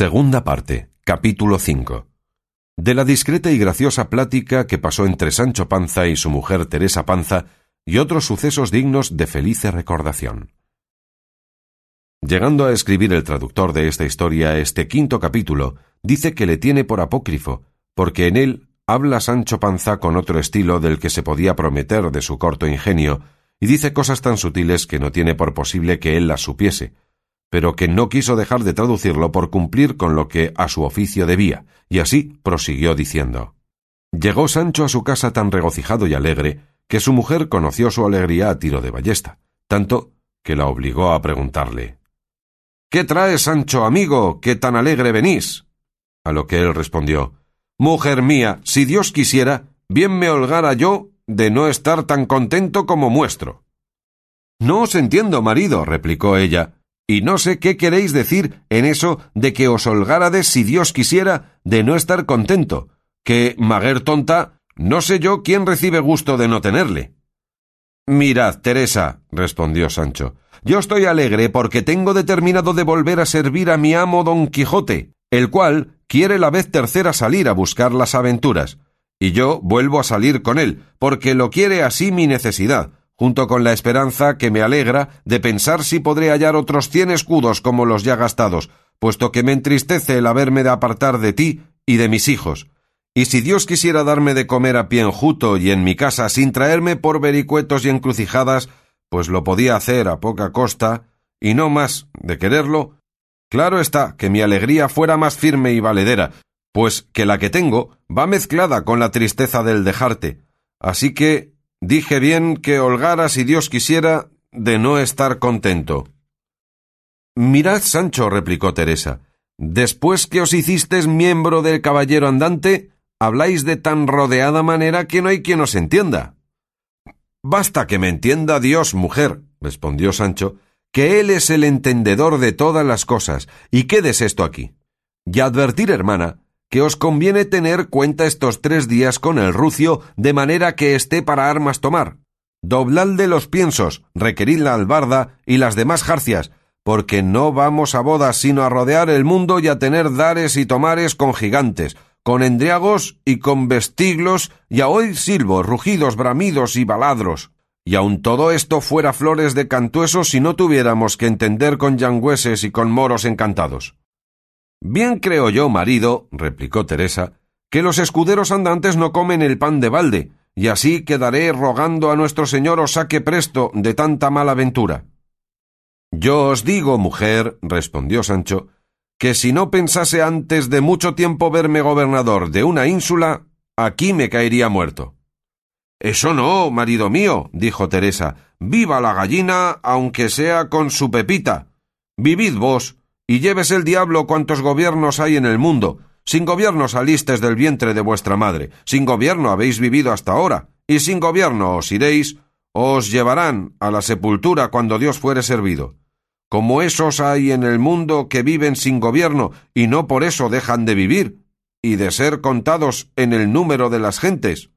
Segunda parte, capítulo 5. De la discreta y graciosa plática que pasó entre Sancho Panza y su mujer Teresa Panza y otros sucesos dignos de felice recordación. Llegando a escribir el traductor de esta historia este quinto capítulo, dice que le tiene por apócrifo, porque en él habla Sancho Panza con otro estilo del que se podía prometer de su corto ingenio, y dice cosas tan sutiles que no tiene por posible que él las supiese, pero que no quiso dejar de traducirlo por cumplir con lo que a su oficio debía, y así prosiguió diciendo Llegó Sancho a su casa tan regocijado y alegre que su mujer conoció su alegría a tiro de ballesta, tanto que la obligó a preguntarle ¿Qué traes, Sancho, amigo, que tan alegre venís? A lo que él respondió Mujer mía, si Dios quisiera, bien me holgara yo de no estar tan contento como muestro. No os entiendo, marido, replicó ella, y no sé qué queréis decir en eso de que os holgárades si Dios quisiera de no estar contento, que, maguer tonta, no sé yo quién recibe gusto de no tenerle. Mirad, Teresa, respondió Sancho, yo estoy alegre porque tengo determinado de volver a servir a mi amo don Quijote, el cual quiere la vez tercera salir a buscar las aventuras, y yo vuelvo a salir con él, porque lo quiere así mi necesidad, junto con la esperanza que me alegra de pensar si podré hallar otros cien escudos como los ya gastados, puesto que me entristece el haberme de apartar de ti y de mis hijos. Y si Dios quisiera darme de comer a pie enjuto y en mi casa sin traerme por vericuetos y encrucijadas, pues lo podía hacer a poca costa, y no más de quererlo, claro está que mi alegría fuera más firme y valedera, pues que la que tengo va mezclada con la tristeza del dejarte. Así que Dije bien que holgara si Dios quisiera de no estar contento. Mirad, Sancho, replicó Teresa, después que os hicistes miembro del caballero andante, habláis de tan rodeada manera que no hay quien os entienda. Basta que me entienda Dios, mujer, respondió Sancho, que Él es el entendedor de todas las cosas, y quedes esto aquí. Y advertir, hermana, que os conviene tener cuenta estos tres días con el rucio, de manera que esté para armas tomar. Dobladle los piensos, requerid la albarda y las demás jarcias, porque no vamos a bodas sino a rodear el mundo y a tener dares y tomares con gigantes, con endriagos y con vestiglos, y a oír silbos, rugidos, bramidos y baladros. Y aun todo esto fuera flores de cantuesos si no tuviéramos que entender con yangüeses y con moros encantados. Bien creo yo, marido, replicó Teresa, que los escuderos andantes no comen el pan de balde, y así quedaré rogando a nuestro señor os saque presto de tanta mala ventura. Yo os digo, mujer, respondió Sancho, que si no pensase antes de mucho tiempo verme gobernador de una ínsula, aquí me caería muerto. Eso no, marido mío, dijo Teresa, viva la gallina, aunque sea con su pepita. Vivid vos, y lleves el diablo cuantos gobiernos hay en el mundo. Sin gobierno salistes del vientre de vuestra madre, sin gobierno habéis vivido hasta ahora, y sin gobierno os iréis, os llevarán a la sepultura cuando Dios fuere servido. Como esos hay en el mundo que viven sin gobierno y no por eso dejan de vivir y de ser contados en el número de las gentes.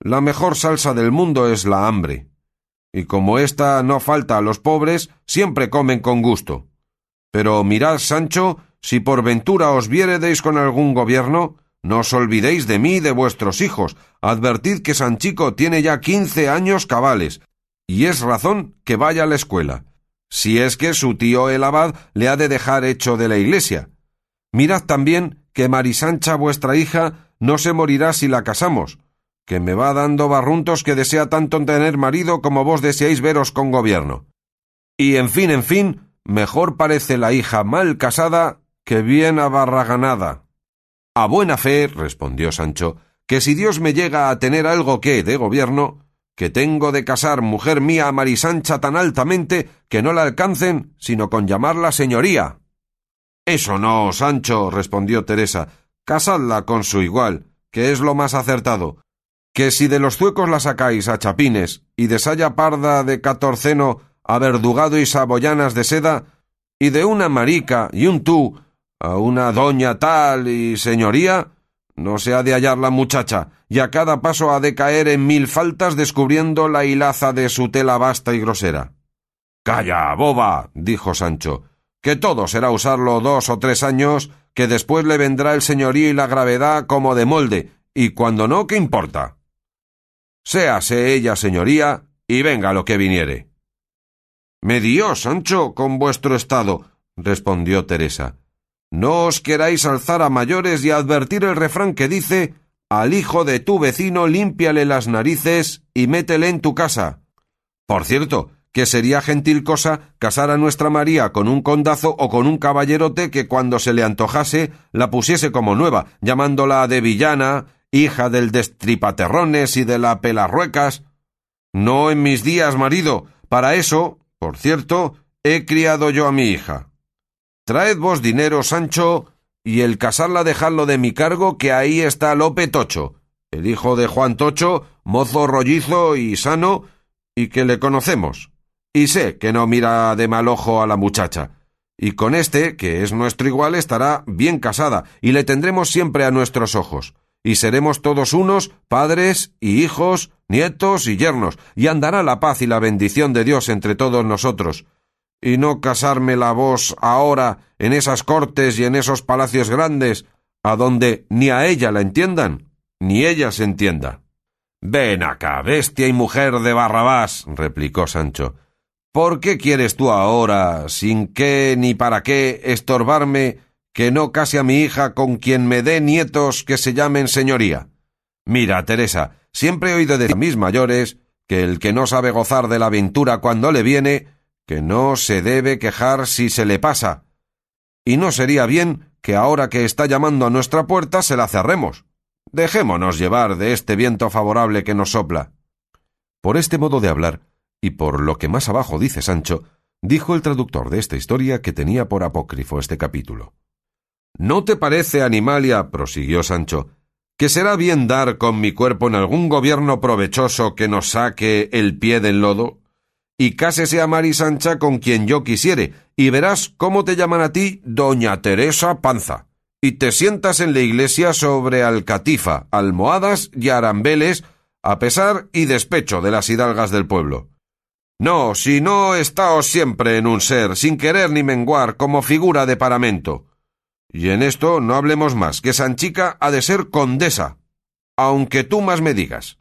La mejor salsa del mundo es la hambre. Y como ésta no falta a los pobres, siempre comen con gusto. Pero mirad, Sancho, si por ventura os viéredeis con algún gobierno, no os olvidéis de mí y de vuestros hijos. Advertid que Sanchico tiene ya quince años cabales, y es razón que vaya a la escuela, si es que su tío el abad le ha de dejar hecho de la iglesia. Mirad también que Marisancha vuestra hija no se morirá si la casamos, que me va dando barruntos que desea tanto tener marido como vos deseáis veros con gobierno. Y en fin, en fin, mejor parece la hija mal casada que bien abarraganada. A buena fe, respondió Sancho, que si Dios me llega a tener algo que de gobierno, que tengo de casar mujer mía a Marisancha tan altamente que no la alcancen sino con llamarla señoría. Eso no, Sancho, respondió Teresa, casadla con su igual, que es lo más acertado, que si de los zuecos la sacáis a chapines y de saya parda de catorceno verdugado y saboyanas de seda, y de una marica y un tú a una doña tal y señoría, no se ha de hallar la muchacha, y a cada paso ha de caer en mil faltas descubriendo la hilaza de su tela vasta y grosera. Calla, boba, dijo Sancho, que todo será usarlo dos o tres años, que después le vendrá el señorío y la gravedad como de molde, y cuando no, ¿qué importa? Séase ella señoría, y venga lo que viniere. Me dio, Sancho, con vuestro estado, respondió Teresa. No os queráis alzar a mayores y advertir el refrán que dice al hijo de tu vecino límpiale las narices y métele en tu casa. Por cierto, que sería gentil cosa casar a nuestra María con un condazo o con un caballerote que cuando se le antojase la pusiese como nueva, llamándola de villana, hija del destripaterrones y de la pelarruecas. No en mis días, marido. Para eso, por cierto, he criado yo a mi hija. Traed vos dinero, Sancho, y el casarla dejadlo de mi cargo, que ahí está Lope Tocho, el hijo de Juan Tocho, mozo rollizo y sano, y que le conocemos. Y sé que no mira de mal ojo a la muchacha. Y con este, que es nuestro igual, estará bien casada, y le tendremos siempre a nuestros ojos. Y seremos todos unos, padres y hijos, nietos y yernos, y andará la paz y la bendición de Dios entre todos nosotros y no casarme la vos ahora en esas cortes y en esos palacios grandes, a donde ni a ella la entiendan, ni ella se entienda. Ven acá, bestia y mujer de Barrabás, replicó Sancho. ¿Por qué quieres tú ahora, sin qué ni para qué, estorbarme que no case a mi hija con quien me dé nietos que se llamen señoría? Mira, Teresa, siempre he oído de mis mayores que el que no sabe gozar de la aventura cuando le viene, que no se debe quejar si se le pasa. Y no sería bien que ahora que está llamando a nuestra puerta se la cerremos. Dejémonos llevar de este viento favorable que nos sopla. Por este modo de hablar, y por lo que más abajo dice Sancho, dijo el traductor de esta historia que tenía por apócrifo este capítulo. ¿No te parece, Animalia, prosiguió Sancho, que será bien dar con mi cuerpo en algún gobierno provechoso que nos saque el pie del lodo? y cásese a Mari Sancha con quien yo quisiere, y verás cómo te llaman a ti Doña Teresa Panza, y te sientas en la iglesia sobre alcatifa, almohadas y arambeles, a pesar y despecho de las hidalgas del pueblo. No, si no estáos siempre en un ser, sin querer ni menguar, como figura de paramento. Y en esto no hablemos más, que Sanchica ha de ser condesa, aunque tú más me digas.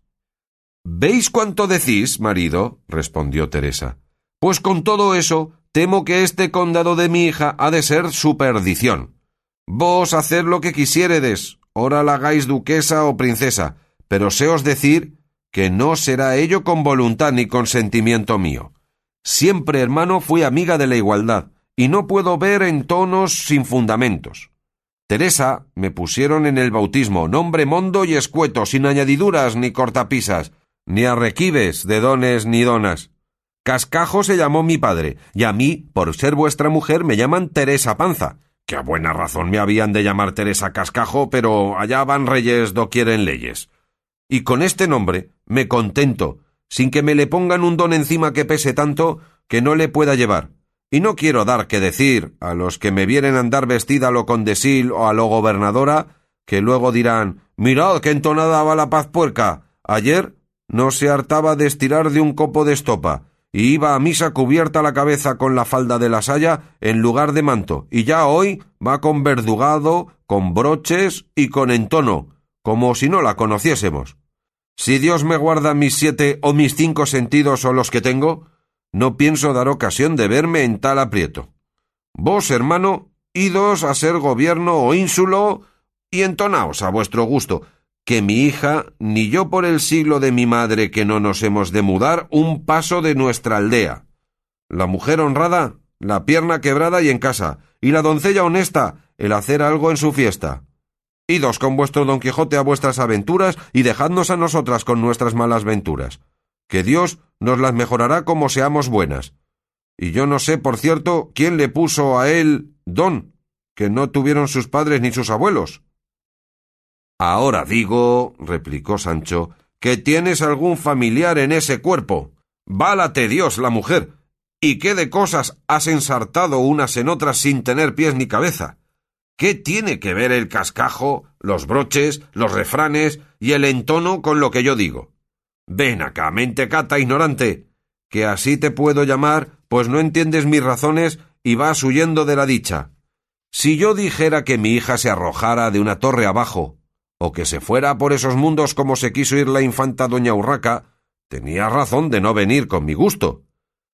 ¿Veis cuánto decís, marido? respondió Teresa. Pues con todo eso, temo que este condado de mi hija ha de ser su perdición. Vos haced lo que quisiéredes, ora la hagáis duquesa o princesa, pero séos decir que no será ello con voluntad ni consentimiento mío. Siempre, hermano, fui amiga de la igualdad, y no puedo ver en tonos sin fundamentos. Teresa me pusieron en el bautismo nombre mondo y escueto, sin añadiduras ni cortapisas, ni arrequibes de dones ni donas. Cascajo se llamó mi padre, y a mí, por ser vuestra mujer, me llaman Teresa Panza, que a buena razón me habían de llamar Teresa Cascajo, pero allá van reyes do quieren leyes. Y con este nombre me contento, sin que me le pongan un don encima que pese tanto que no le pueda llevar. Y no quiero dar que decir a los que me vieren andar vestida a lo condesil o a lo gobernadora, que luego dirán Mirad qué entonada va la paz puerca. Ayer no se hartaba de estirar de un copo de estopa, y iba a misa cubierta la cabeza con la falda de la saya en lugar de manto, y ya hoy va con verdugado, con broches y con entono, como si no la conociésemos. Si Dios me guarda mis siete o mis cinco sentidos o los que tengo, no pienso dar ocasión de verme en tal aprieto. Vos, hermano, idos a ser gobierno o ínsulo y entonaos a vuestro gusto, que mi hija, ni yo por el siglo de mi madre que no nos hemos de mudar un paso de nuestra aldea. La mujer honrada, la pierna quebrada y en casa, y la doncella honesta, el hacer algo en su fiesta. Idos con vuestro don Quijote a vuestras aventuras y dejadnos a nosotras con nuestras malas venturas, que Dios nos las mejorará como seamos buenas. Y yo no sé, por cierto, quién le puso a él don, que no tuvieron sus padres ni sus abuelos. Ahora digo, replicó Sancho, que tienes algún familiar en ese cuerpo. Válate Dios la mujer. ¿Y qué de cosas has ensartado unas en otras sin tener pies ni cabeza? ¿Qué tiene que ver el cascajo, los broches, los refranes y el entono con lo que yo digo? Ven acá, mentecata ignorante, que así te puedo llamar, pues no entiendes mis razones y vas huyendo de la dicha. Si yo dijera que mi hija se arrojara de una torre abajo, o que se fuera por esos mundos como se quiso ir la infanta doña Urraca, tenía razón de no venir con mi gusto.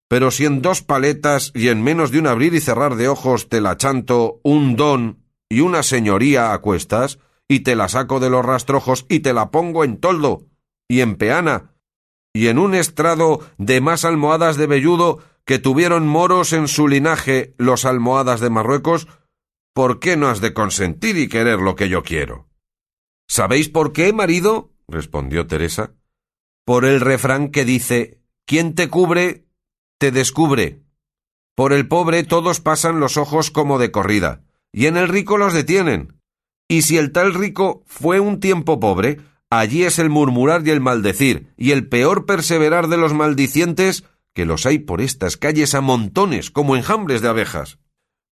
Pero si en dos paletas y en menos de un abrir y cerrar de ojos te la chanto un don y una señoría a cuestas, y te la saco de los rastrojos y te la pongo en toldo y en peana, y en un estrado de más almohadas de velludo que tuvieron moros en su linaje los almohadas de Marruecos, ¿por qué no has de consentir y querer lo que yo quiero? ¿Sabéis por qué, marido? respondió Teresa. Por el refrán que dice Quien te cubre, te descubre. Por el pobre todos pasan los ojos como de corrida, y en el rico los detienen. Y si el tal rico fue un tiempo pobre, allí es el murmurar y el maldecir, y el peor perseverar de los maldicientes, que los hay por estas calles a montones, como enjambres de abejas.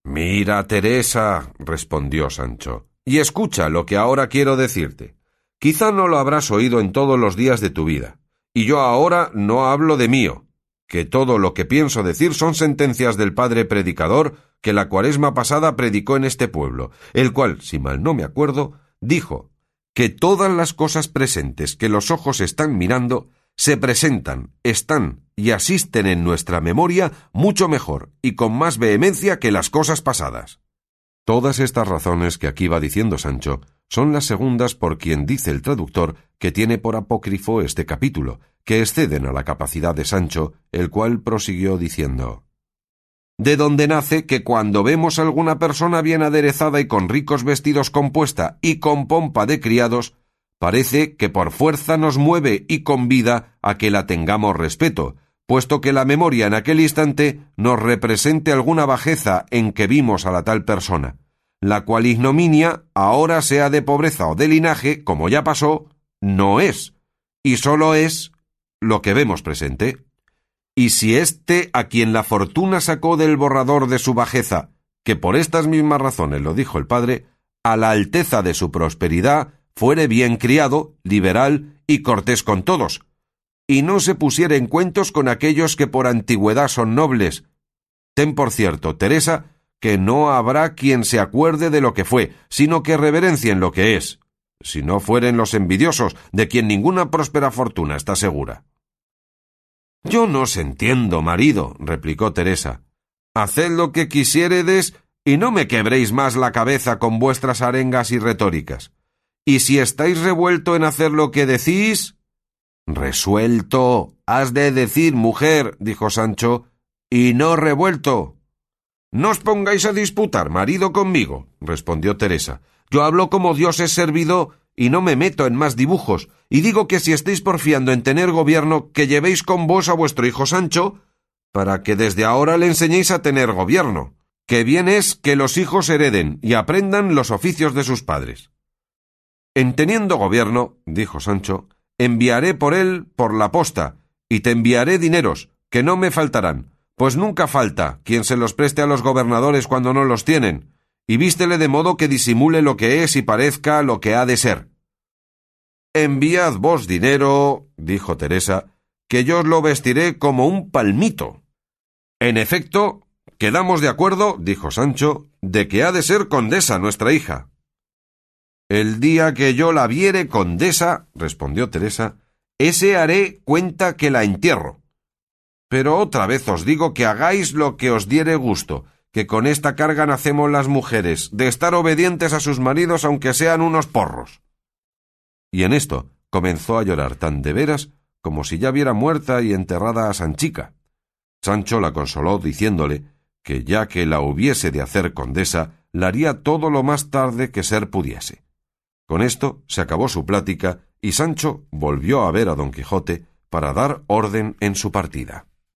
Mira, Teresa, respondió Sancho, y escucha lo que ahora quiero decirte. Quizá no lo habrás oído en todos los días de tu vida, y yo ahora no hablo de mío, que todo lo que pienso decir son sentencias del padre predicador que la cuaresma pasada predicó en este pueblo, el cual, si mal no me acuerdo, dijo que todas las cosas presentes que los ojos están mirando se presentan, están y asisten en nuestra memoria mucho mejor y con más vehemencia que las cosas pasadas. Todas estas razones que aquí va diciendo Sancho son las segundas por quien dice el traductor que tiene por apócrifo este capítulo, que exceden a la capacidad de Sancho, el cual prosiguió diciendo de donde nace que cuando vemos alguna persona bien aderezada y con ricos vestidos compuesta y con pompa de criados, parece que por fuerza nos mueve y convida a que la tengamos respeto, puesto que la memoria en aquel instante nos represente alguna bajeza en que vimos a la tal persona, la cual ignominia, ahora sea de pobreza o de linaje, como ya pasó, no es, y sólo es lo que vemos presente. Y si éste a quien la fortuna sacó del borrador de su bajeza, que por estas mismas razones lo dijo el padre, a la alteza de su prosperidad fuere bien criado, liberal y cortés con todos, y no se pusiera en cuentos con aquellos que por antigüedad son nobles. Ten por cierto, Teresa, que no habrá quien se acuerde de lo que fue, sino que reverencien lo que es, si no fueren los envidiosos, de quien ninguna próspera fortuna está segura. Yo no os entiendo, marido, replicó Teresa. Haced lo que quisiéredes y no me quebréis más la cabeza con vuestras arengas y retóricas. Y si estáis revuelto en hacer lo que decís, Resuelto. Has de decir, mujer, dijo Sancho, y no revuelto. No os pongáis a disputar, marido, conmigo, respondió Teresa. Yo hablo como Dios es servido y no me meto en más dibujos, y digo que si estáis porfiando en tener gobierno, que llevéis con vos a vuestro hijo Sancho, para que desde ahora le enseñéis a tener gobierno, que bien es que los hijos hereden y aprendan los oficios de sus padres. En teniendo gobierno, dijo Sancho, enviaré por él por la posta, y te enviaré dineros, que no me faltarán, pues nunca falta quien se los preste a los gobernadores cuando no los tienen, y vístele de modo que disimule lo que es y parezca lo que ha de ser. Enviad vos dinero, dijo Teresa, que yo os lo vestiré como un palmito. En efecto, quedamos de acuerdo, dijo Sancho, de que ha de ser condesa nuestra hija. El día que yo la viere condesa, respondió Teresa, ese haré cuenta que la entierro. Pero otra vez os digo que hagáis lo que os diere gusto, que con esta carga nacemos las mujeres, de estar obedientes a sus maridos aunque sean unos porros. Y en esto comenzó a llorar tan de veras como si ya viera muerta y enterrada a Sanchica. Sancho la consoló diciéndole que ya que la hubiese de hacer condesa, la haría todo lo más tarde que ser pudiese. Con esto se acabó su plática y Sancho volvió a ver a don Quijote para dar orden en su partida.